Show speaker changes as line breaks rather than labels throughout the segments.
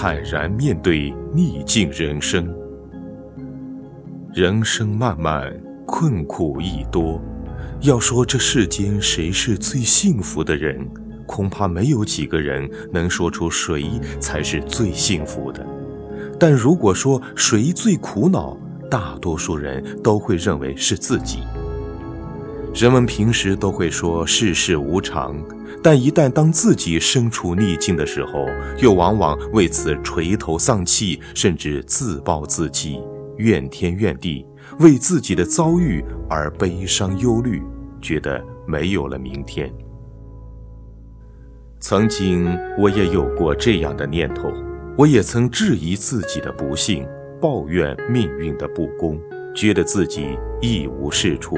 坦然面对逆境人生。人生漫漫，困苦亦多。要说这世间谁是最幸福的人，恐怕没有几个人能说出谁才是最幸福的。但如果说谁最苦恼，大多数人都会认为是自己。人们平时都会说世事无常，但一旦当自己身处逆境的时候，又往往为此垂头丧气，甚至自暴自弃，怨天怨地。为自己的遭遇而悲伤忧虑，觉得没有了明天。曾经我也有过这样的念头，我也曾质疑自己的不幸，抱怨命运的不公，觉得自己一无是处。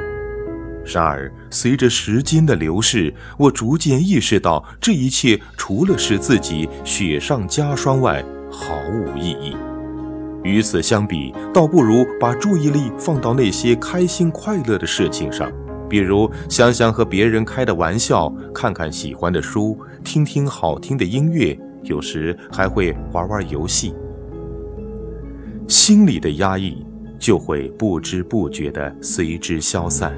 然而，随着时间的流逝，我逐渐意识到，这一切除了使自己雪上加霜外，毫无意义。与此相比，倒不如把注意力放到那些开心快乐的事情上，比如想想和别人开的玩笑，看看喜欢的书，听听好听的音乐，有时还会玩玩游戏。心里的压抑就会不知不觉地随之消散。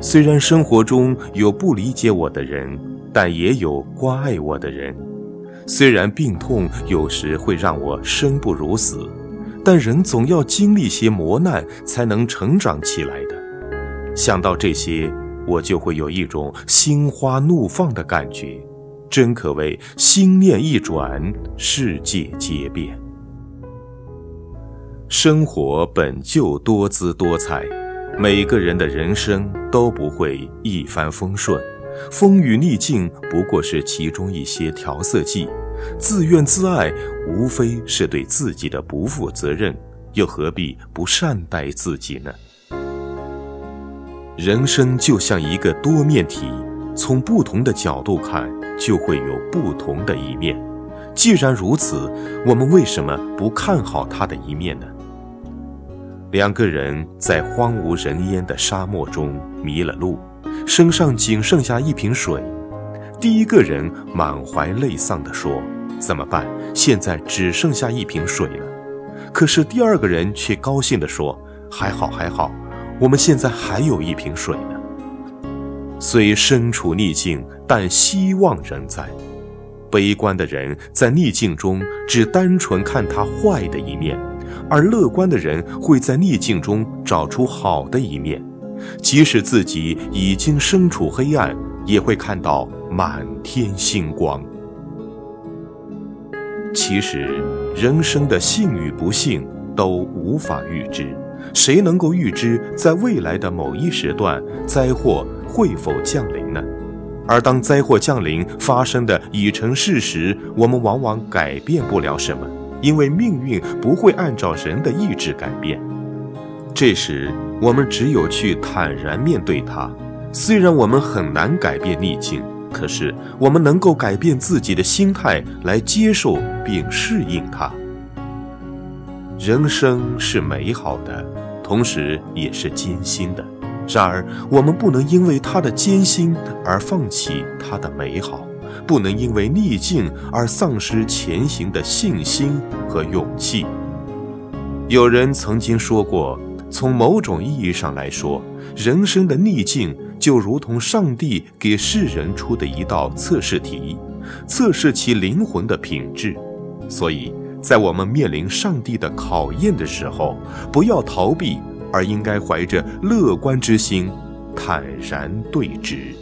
虽然生活中有不理解我的人，但也有关爱我的人。虽然病痛有时会让我生不如死。但人总要经历些磨难，才能成长起来的。想到这些，我就会有一种心花怒放的感觉，真可谓心念一转，世界皆变。生活本就多姿多彩，每个人的人生都不会一帆风顺，风雨逆境不过是其中一些调色剂。自怨自艾，无非是对自己的不负责任，又何必不善待自己呢？人生就像一个多面体，从不同的角度看，就会有不同的一面。既然如此，我们为什么不看好它的一面呢？两个人在荒无人烟的沙漠中迷了路，身上仅剩下一瓶水。第一个人满怀泪丧地说：“怎么办？现在只剩下一瓶水了。”可是第二个人却高兴地说：“还好，还好，我们现在还有一瓶水呢。”虽身处逆境，但希望仍在。悲观的人在逆境中只单纯看他坏的一面，而乐观的人会在逆境中找出好的一面，即使自己已经身处黑暗。也会看到满天星光。其实，人生的幸与不幸都无法预知，谁能够预知在未来的某一时段灾祸会否降临呢？而当灾祸降临，发生的已成事实，我们往往改变不了什么，因为命运不会按照人的意志改变。这时，我们只有去坦然面对它。虽然我们很难改变逆境，可是我们能够改变自己的心态来接受并适应它。人生是美好的，同时也是艰辛的。然而，我们不能因为它的艰辛而放弃它的美好，不能因为逆境而丧失前行的信心和勇气。有人曾经说过，从某种意义上来说，人生的逆境。就如同上帝给世人出的一道测试题，测试其灵魂的品质。所以在我们面临上帝的考验的时候，不要逃避，而应该怀着乐观之心，坦然对之。